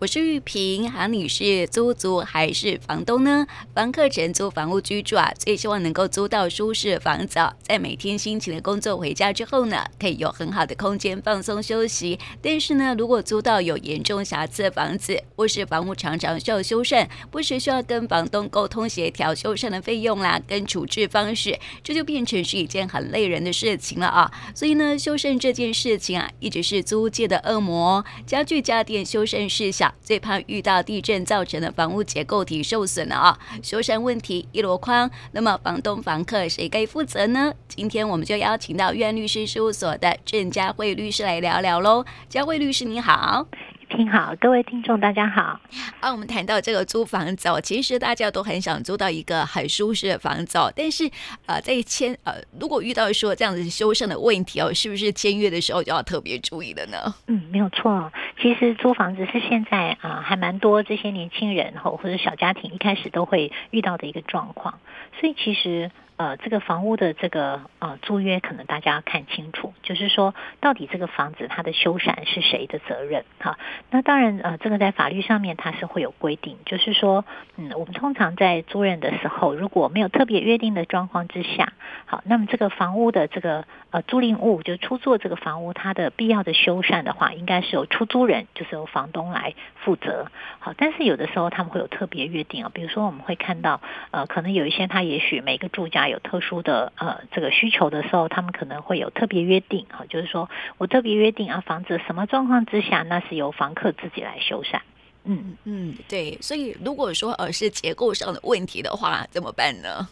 我是玉萍，好，你是租租还是房东呢？房客承租房屋居住啊，最希望能够租到舒适的房子，啊在每天辛勤的工作回家之后呢，可以有很好的空间放松休息。但是呢，如果租到有严重瑕疵的房子，或是房屋常常需要修缮，不时需要跟房东沟通协调修缮的费用啦，跟处置方式，这就变成是一件很累人的事情了啊。所以呢，修缮这件事情啊，一直是租界的恶魔，家具家电修缮事项。最怕遇到地震造成的房屋结构体受损了啊！修缮问题一箩筐，那么房东房客谁该负责呢？今天我们就邀请到院律师事务所的郑佳慧律师来聊聊喽。佳慧律师你好。听好，各位听众，大家好。啊，我们谈到这个租房子哦，其实大家都很想租到一个很舒适的房子哦。但是，呃，在签呃，如果遇到说这样子修缮的问题哦，是不是签约的时候就要特别注意了呢？嗯，没有错。其实租房子是现在啊、呃，还蛮多这些年轻人或或者小家庭一开始都会遇到的一个状况。所以其实。呃，这个房屋的这个呃租约，可能大家要看清楚，就是说到底这个房子它的修缮是谁的责任？哈，那当然呃，这个在法律上面它是会有规定，就是说，嗯，我们通常在租赁的时候，如果没有特别约定的状况之下，好，那么这个房屋的这个呃租赁物，就出租这个房屋，它的必要的修缮的话，应该是由出租人，就是由房东来负责。好，但是有的时候他们会有特别约定啊，比如说我们会看到呃，可能有一些他也许每个住家。有特殊的呃这个需求的时候，他们可能会有特别约定啊，就是说我特别约定啊，房子什么状况之下，那是由房客自己来修缮。嗯嗯，对，所以如果说呃是结构上的问题的话，怎么办呢？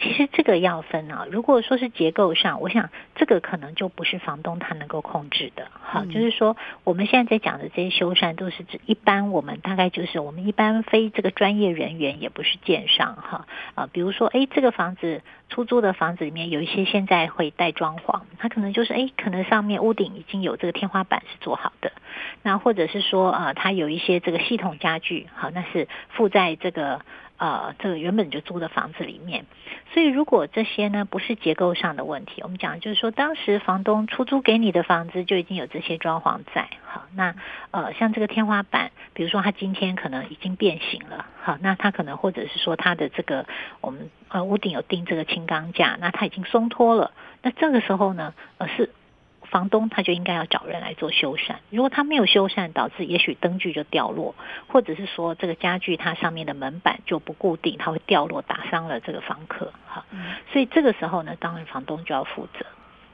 其实这个要分啊，如果说是结构上，我想这个可能就不是房东他能够控制的。好，嗯、就是说我们现在在讲的这些修缮，都是指一般我们大概就是我们一般非这个专业人员，也不是建商哈啊，比如说哎，这个房子出租的房子里面有一些现在会带装潢，它可能就是哎，可能上面屋顶已经有这个天花板是做好的，那或者是说啊，它有一些这个系统家具，好，那是附在这个。呃，这个原本就租的房子里面，所以如果这些呢不是结构上的问题，我们讲就是说，当时房东出租给你的房子就已经有这些装潢在，好，那呃像这个天花板，比如说它今天可能已经变形了，好，那它可能或者是说它的这个我们呃屋顶有钉这个轻钢架，那它已经松脱了，那这个时候呢，呃是。房东他就应该要找人来做修缮，如果他没有修缮，导致也许灯具就掉落，或者是说这个家具它上面的门板就不固定，它会掉落打伤了这个房客，哈，所以这个时候呢，当然房东就要负责。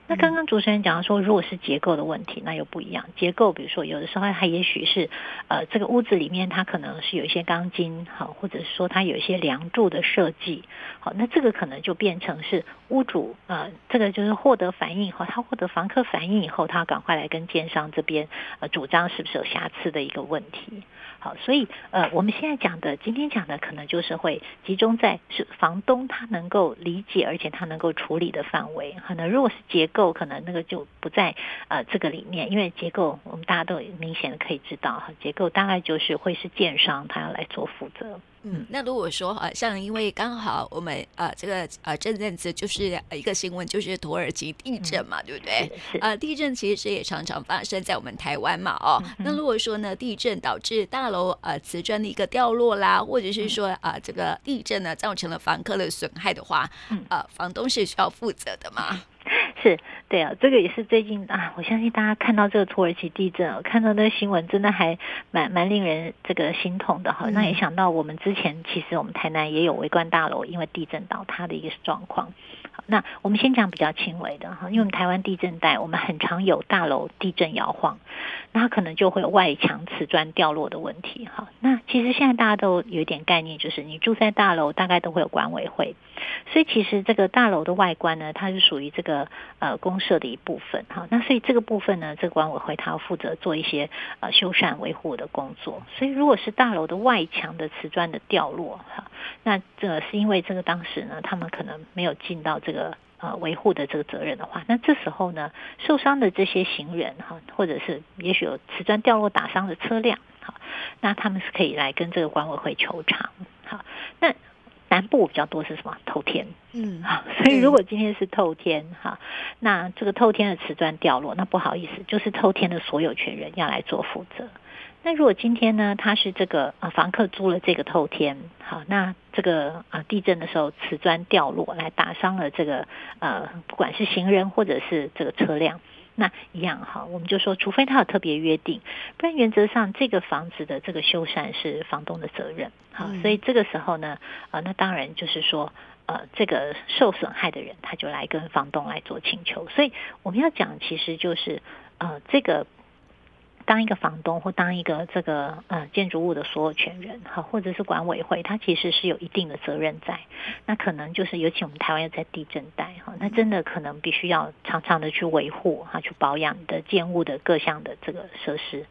那刚刚主持人讲到说，如果是结构的问题，那又不一样。结构，比如说有的时候它也许是，呃，这个屋子里面它可能是有一些钢筋，好，或者是说它有一些梁柱的设计，好，那这个可能就变成是屋主，呃，这个就是获得反应以后，他获得房客反应以后，他赶快来跟建商这边，呃，主张是不是有瑕疵的一个问题。好，所以呃，我们现在讲的，今天讲的，可能就是会集中在是房东他能够理解，而且他能够处理的范围。可能如果是结构，可能那个就不在呃这个里面，因为结构我们大家都明显的可以知道哈，结构大概就是会是建商他要来做负责。嗯，那如果说呃，像因为刚好我们呃这个呃这阵子就是一个新闻，就是土耳其地震嘛，嗯、对不对？呃，地震其实也常常发生在我们台湾嘛，哦，嗯、那如果说呢，地震导致大楼呃瓷砖的一个掉落啦，或者是说啊、呃、这个地震呢造成了房客的损害的话，呃，房东是需要负责的吗？是，对啊，这个也是最近啊，我相信大家看到这个土耳其地震，看到那个新闻，真的还蛮蛮令人这个心痛的哈。那也想到我们之前其实我们台南也有围观大楼因为地震倒塌的一个状况。那我们先讲比较轻微的哈，因为我们台湾地震带，我们很常有大楼地震摇晃，那可能就会有外墙瓷砖掉落的问题哈。那其实现在大家都有一点概念，就是你住在大楼，大概都会有管委会。所以其实这个大楼的外观呢，它是属于这个呃公社的一部分哈。那所以这个部分呢，这个管委会它要负责做一些呃修缮维护的工作。所以如果是大楼的外墙的瓷砖的掉落哈，那这是因为这个当时呢，他们可能没有尽到这个呃维护的这个责任的话，那这时候呢，受伤的这些行人哈，或者是也许有瓷砖掉落打伤的车辆哈，那他们是可以来跟这个管委会求偿。好，那。南部比较多是什么？透天，嗯，好，所以如果今天是透天哈，那这个透天的瓷砖掉落，那不好意思，就是透天的所有权人要来做负责。那如果今天呢，他是这个呃房客租了这个透天，好，那这个啊地震的时候瓷砖掉落来打伤了这个呃不管是行人或者是这个车辆。那一样哈，我们就说，除非他有特别约定，不然原则上这个房子的这个修缮是房东的责任。好，所以这个时候呢，呃，那当然就是说，呃，这个受损害的人他就来跟房东来做请求。所以我们要讲，其实就是呃这个。当一个房东或当一个这个呃建筑物的所有权人哈，或者是管委会，他其实是有一定的责任在。那可能就是，尤其我们台湾又在地震带哈，那真的可能必须要常常的去维护哈，去保养你的建物的各项的这个设施。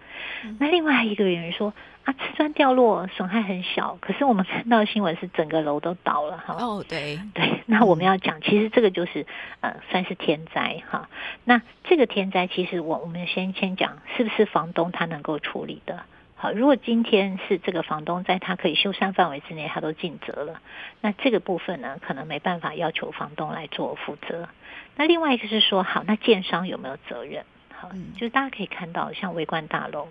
那另外一个有人说。啊，瓷砖掉落，损害很小，可是我们看到新闻是整个楼都倒了哈。哦，对对，那我们要讲，其实这个就是呃，算是天灾哈。那这个天灾，其实我我们先先讲，是不是房东他能够处理的？好，如果今天是这个房东在他可以修缮范围之内，他都尽责了，那这个部分呢，可能没办法要求房东来做负责。那另外一个是说，好，那建商有没有责任？好，就是大家可以看到，像微观大楼，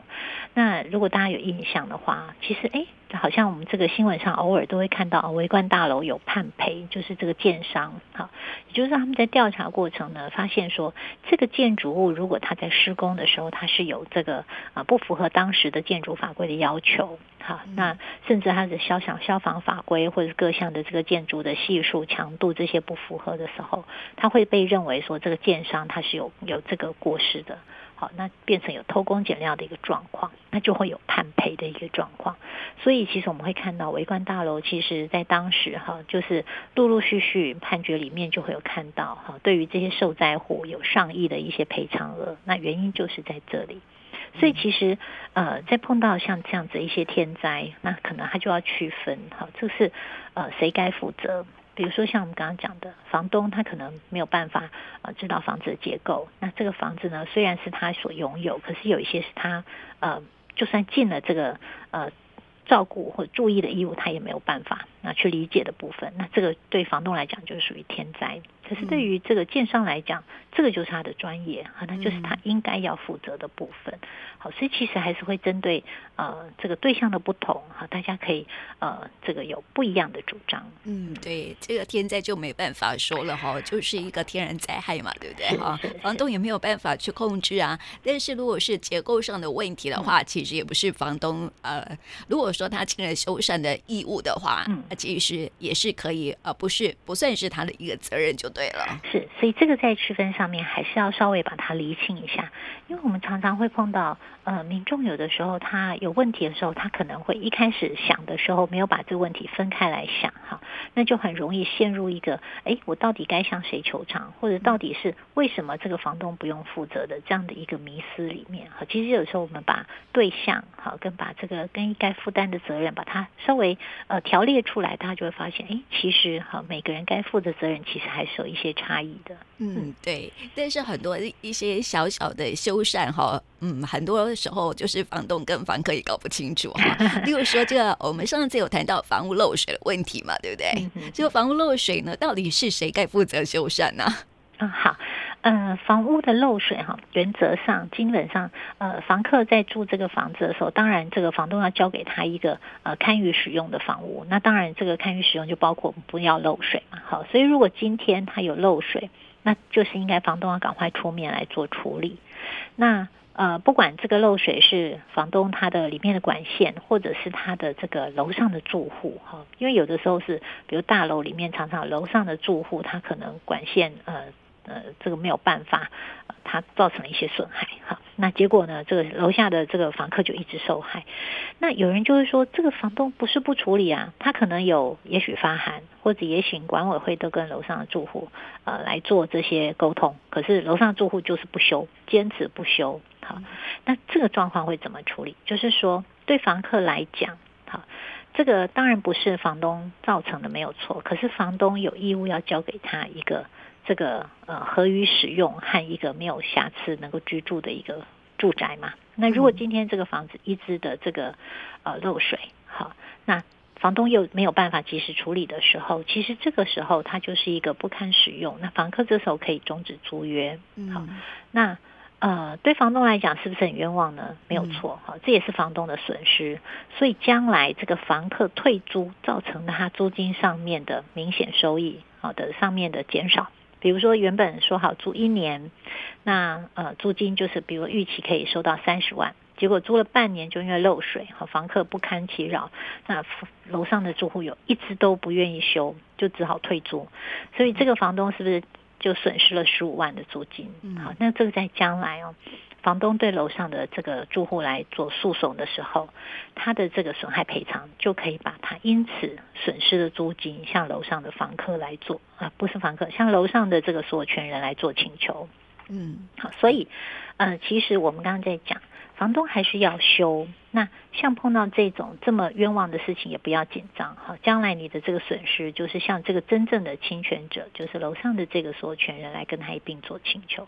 那如果大家有印象的话，其实诶。好像我们这个新闻上偶尔都会看到，围观大楼有判赔，就是这个建商，哈，也就是说他们在调查过程呢，发现说这个建筑物如果它在施工的时候，它是有这个啊不符合当时的建筑法规的要求，哈，那甚至它的消响消防法规或者各项的这个建筑的系数强度这些不符合的时候，它会被认为说这个建商它是有有这个过失的。好，那变成有偷工减料的一个状况，那就会有判赔的一个状况。所以其实我们会看到围观大楼，其实在当时哈，就是陆陆续续判决里面就会有看到哈，对于这些受灾户有上亿的一些赔偿额。那原因就是在这里。所以其实呃，在碰到像这样子一些天灾，那可能他就要区分哈，这是呃谁该负责。比如说像我们刚刚讲的，房东他可能没有办法呃知道房子的结构，那这个房子呢，虽然是他所拥有，可是有一些是他呃就算尽了这个呃照顾或注意的义务，他也没有办法那去理解的部分，那这个对房东来讲就是属于天灾。可是对于这个建商来讲，这个就是他的专业，哈，那就是他应该要负责的部分。好，所以其实还是会针对呃这个对象的不同，哈，大家可以呃这个有不一样的主张。嗯，对，这个天灾就没办法说了哈，就是一个天然灾害嘛，对不对？哈，房东也没有办法去控制啊。但是如果是结构上的问题的话，嗯、其实也不是房东呃，如果说他尽了修缮的义务的话，嗯，其实也是可以呃，不是不算是他的一个责任就。对了，是，所以这个在区分上面还是要稍微把它厘清一下，因为我们常常会碰到，呃，民众有的时候他有问题的时候，他可能会一开始想的时候没有把这个问题分开来想，哈，那就很容易陷入一个，哎，我到底该向谁求偿，或者到底是为什么这个房东不用负责的这样的一个迷思里面，其实有时候我们把对象，哈，跟把这个跟应该负担的责任，把它稍微呃条列出来，大家就会发现，哎，其实哈，每个人该负的责任其实还是有一些差异的，嗯，对，但是很多一些小小的修缮哈，嗯，很多时候就是房东跟房客也搞不清楚哈。例如说，这个我们上次有谈到房屋漏水的问题嘛，对不对？这个房屋漏水呢，到底是谁该负责修缮呢？嗯，好，呃，房屋的漏水哈，原则上基本上，呃，房客在住这个房子的时候，当然这个房东要交给他一个呃堪舆使用的房屋，那当然这个堪舆使用就包括不要漏水嘛，好，所以如果今天他有漏水，那就是应该房东要赶快出面来做处理。那呃，不管这个漏水是房东他的里面的管线，或者是他的这个楼上的住户哈，因为有的时候是比如大楼里面常常楼上的住户他可能管线呃。呃，这个没有办法，呃，它造成了一些损害，哈，那结果呢，这个楼下的这个房客就一直受害。那有人就会说，这个房东不是不处理啊，他可能有，也许发函，或者也许管委会都跟楼上的住户呃来做这些沟通，可是楼上住户就是不修，坚持不修，好，那这个状况会怎么处理？就是说，对房客来讲，好，这个当然不是房东造成的没有错，可是房东有义务要交给他一个。这个呃，合于使用和一个没有瑕疵能够居住的一个住宅嘛。那如果今天这个房子一直的这个呃漏水，好，那房东又没有办法及时处理的时候，其实这个时候它就是一个不堪使用。那房客这时候可以终止租约，好，那呃，对房东来讲是不是很冤枉呢？没有错，哈，这也是房东的损失。所以将来这个房客退租造成的他租金上面的明显收益，好的上面的减少。比如说原本说好租一年，那呃租金就是比如预期可以收到三十万，结果租了半年就因为漏水，和房客不堪其扰，那楼上的住户有一直都不愿意修，就只好退租。所以这个房东是不是？就损失了十五万的租金，好，那这个在将来哦，房东对楼上的这个住户来做诉讼的时候，他的这个损害赔偿就可以把他因此损失的租金向楼上的房客来做啊，不是房客，向楼上的这个所有权人来做请求，嗯，好，所以，呃，其实我们刚刚在讲。房东还是要修，那像碰到这种这么冤枉的事情，也不要紧张哈。将来你的这个损失，就是向这个真正的侵权者，就是楼上的这个所有权人来跟他一并做请求。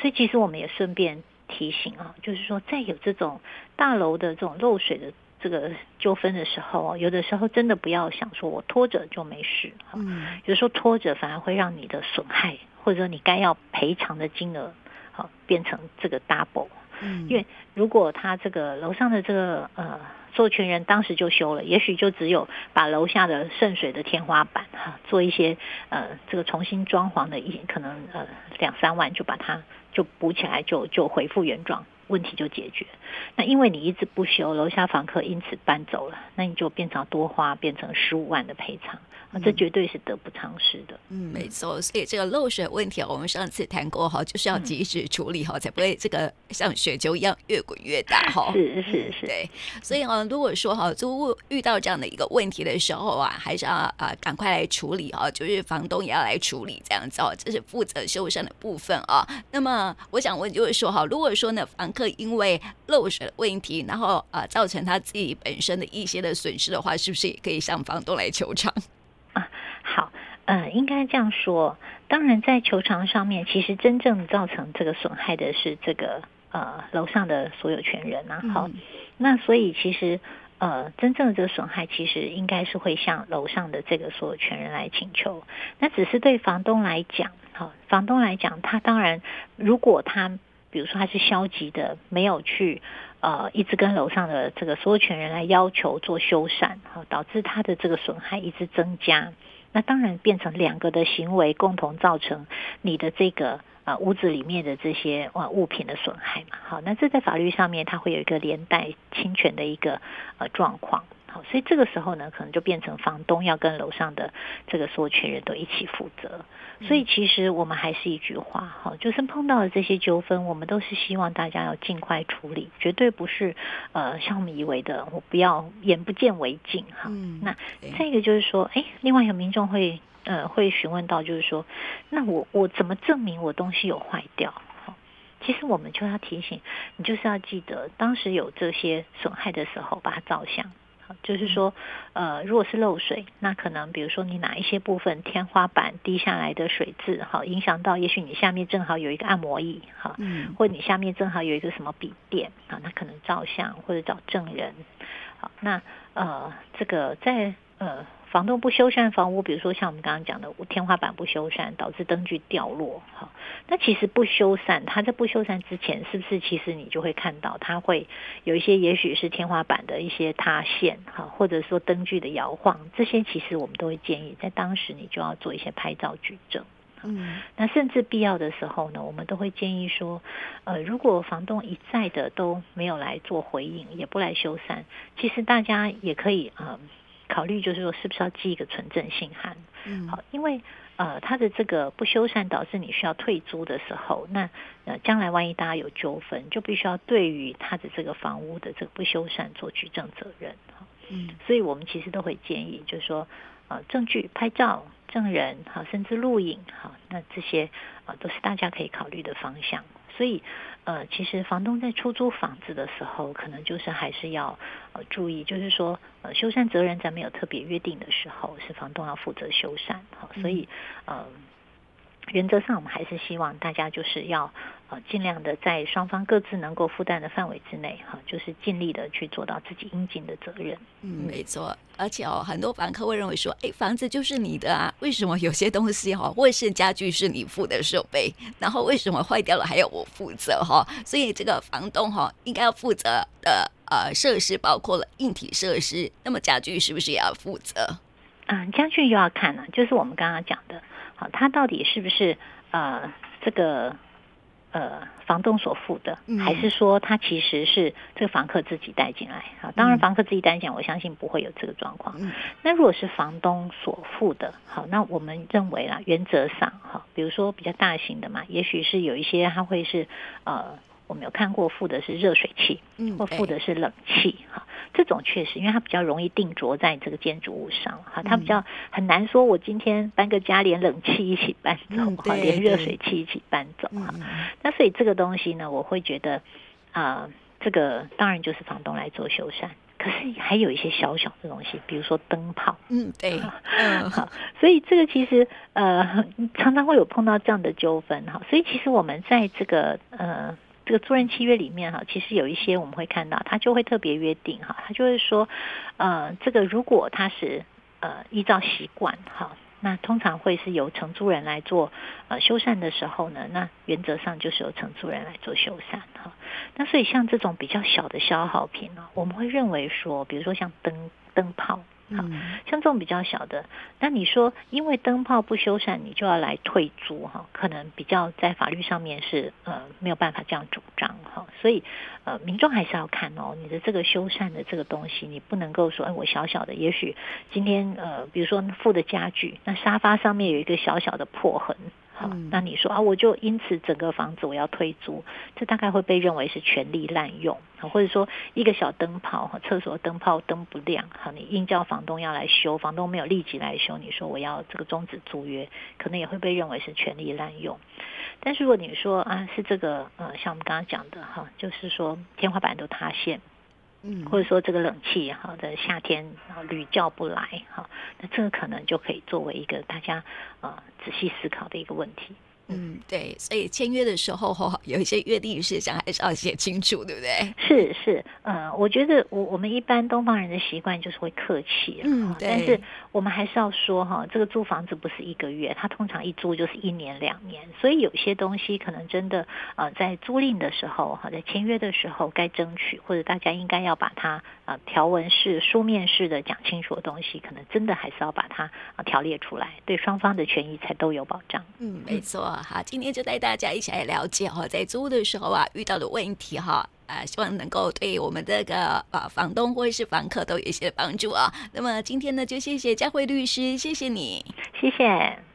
所以其实我们也顺便提醒啊，就是说在有这种大楼的这种漏水的这个纠纷的时候，有的时候真的不要想说我拖着就没事嗯。有时候拖着反而会让你的损害，或者说你该要赔偿的金额，好变成这个 double。嗯，因为如果他这个楼上的这个呃做群人当时就修了，也许就只有把楼下的渗水的天花板哈做一些呃这个重新装潢的一可能呃两三万就把它就补起来就就恢复原状，问题就解决。那因为你一直不修，楼下房客因此搬走了，那你就变成多花变成十五万的赔偿。这绝对是得不偿失的。嗯，没错。所以这个漏水问题，我们上次谈过哈，就是要及时处理哈，才不会这个像雪球一样越滚越大哈。是是是。对。所以啊，如果说哈，租户遇到这样的一个问题的时候啊，还是要啊赶快来处理哈，就是房东也要来处理这样子哦，这是负责修缮的部分啊。那么我想问，就是说哈，如果说呢，房客因为漏水的问题，然后啊造成他自己本身的一些的损失的话，是不是也可以向房东来求偿？啊，好，呃，应该这样说。当然，在球场上面，其实真正造成这个损害的是这个呃楼上的所有权人啊。好，嗯、那所以其实呃真正的这个损害，其实应该是会向楼上的这个所有权人来请求。那只是对房东来讲，好，房东来讲，他当然如果他比如说他是消极的，没有去。呃，一直跟楼上的这个所有权人来要求做修缮，哈，导致他的这个损害一直增加。那当然变成两个的行为共同造成你的这个呃屋子里面的这些呃物品的损害嘛。好，那这在法律上面它会有一个连带侵权的一个呃状况。好，所以这个时候呢，可能就变成房东要跟楼上的这个所有权人都一起负责。所以其实我们还是一句话，哈，就是碰到的这些纠纷，我们都是希望大家要尽快处理，绝对不是呃像我们以为的，我不要眼不见为净，哈。嗯。那再一个就是说，哎，另外有民众会呃会询问到，就是说，那我我怎么证明我东西有坏掉？哈，其实我们就要提醒你，就是要记得当时有这些损害的时候，把它照相。就是说，呃，如果是漏水，那可能比如说你哪一些部分天花板滴下来的水渍，哈，影响到，也许你下面正好有一个按摩椅，哈，嗯，或者你下面正好有一个什么笔电，啊，那可能照相或者找证人，好，那呃，这个在呃。房东不修缮房屋，比如说像我们刚刚讲的天花板不修缮，导致灯具掉落，哈，那其实不修缮，它在不修缮之前，是不是其实你就会看到它会有一些，也许是天花板的一些塌陷，哈，或者说灯具的摇晃，这些其实我们都会建议在当时你就要做一些拍照举证，嗯，那甚至必要的时候呢，我们都会建议说，呃，如果房东一再的都没有来做回应，也不来修缮，其实大家也可以啊。呃考虑就是说，是不是要寄一个存证信函？嗯，好，因为呃，他的这个不修缮导致你需要退租的时候，那呃，将来万一大家有纠纷，就必须要对于他的这个房屋的这个不修缮做举证责任。嗯，所以我们其实都会建议，就是说，呃，证据、拍照、证人，好，甚至录影，好，那这些啊，都是大家可以考虑的方向。所以，呃，其实房东在出租房子的时候，可能就是还是要呃注意，就是说，呃，修缮责任在没有特别约定的时候，是房东要负责修缮。好，所以，呃，原则上我们还是希望大家就是要呃。尽量的在双方各自能够负担的范围之内，哈，就是尽力的去做到自己应尽的责任。嗯，没错。而且哦，很多房客会认为说，哎，房子就是你的啊，为什么有些东西哈，卫生家具是你付的设备，然后为什么坏掉了还要我负责哈？所以这个房东哈，应该要负责的呃设施包括了硬体设施，那么家具是不是也要负责？嗯，家具又要看了，就是我们刚刚讲的，好，它到底是不是呃这个。呃，房东所付的，还是说他其实是这个房客自己带进来啊？当然，房客自己带进来，我相信不会有这个状况。那如果是房东所付的，好，那我们认为啦，原则上哈，比如说比较大型的嘛，也许是有一些他会是呃。我们有看过附的是热水器，或附的是冷气，哈、嗯，这种确实，因为它比较容易定着在这个建筑物上，哈，它比较很难说，我今天搬个家连冷气一起搬走，哈、嗯，连热水器一起搬走，哈、嗯，那所以这个东西呢，我会觉得，啊、呃，这个当然就是房东来做修缮，可是还有一些小小的东西，比如说灯泡，嗯，对，嗯，好，所以这个其实呃常常会有碰到这样的纠纷，哈，所以其实我们在这个呃。这个租赁契约里面哈，其实有一些我们会看到，他就会特别约定哈，他就会说，呃，这个如果他是呃依照习惯哈，那通常会是由承租人来做呃修缮的时候呢，那原则上就是由承租人来做修缮哈。那所以像这种比较小的消耗品呢，我们会认为说，比如说像灯灯泡。好，像这种比较小的，那你说因为灯泡不修缮，你就要来退租哈？可能比较在法律上面是呃没有办法这样主张哈。所以呃民众还是要看哦，你的这个修缮的这个东西，你不能够说哎我小小的，也许今天呃比如说附的家具，那沙发上面有一个小小的破痕。好，那你说啊，我就因此整个房子我要退租，这大概会被认为是权力滥用，或者说一个小灯泡哈，厕所灯泡灯不亮，好，你硬叫房东要来修，房东没有立即来修，你说我要这个终止租约，可能也会被认为是权力滥用。但是如果你说啊，是这个呃，像我们刚刚讲的哈，就是说天花板都塌陷。嗯，或者说这个冷气哈，在夏天啊屡教不来哈，那这个可能就可以作为一个大家啊仔细思考的一个问题。嗯，对，所以签约的时候哈，有一些约定事项还是要写清楚，对不对？是是，呃，我觉得我我们一般东方人的习惯就是会客气，嗯，对。但是我们还是要说哈，这个租房子不是一个月，它通常一租就是一年两年，所以有些东西可能真的呃，在租赁的时候哈，在签约的时候该争取，或者大家应该要把它啊条文式、书面式的讲清楚的东西，可能真的还是要把它啊条列出来，对双方的权益才都有保障。嗯，没错。好，今天就带大家一起来了解哈，在租的时候啊遇到的问题哈，啊，希望能够对我们这个啊房东或者是房客都有一些帮助啊。那么今天呢，就谢谢佳慧律师，谢谢你，谢谢。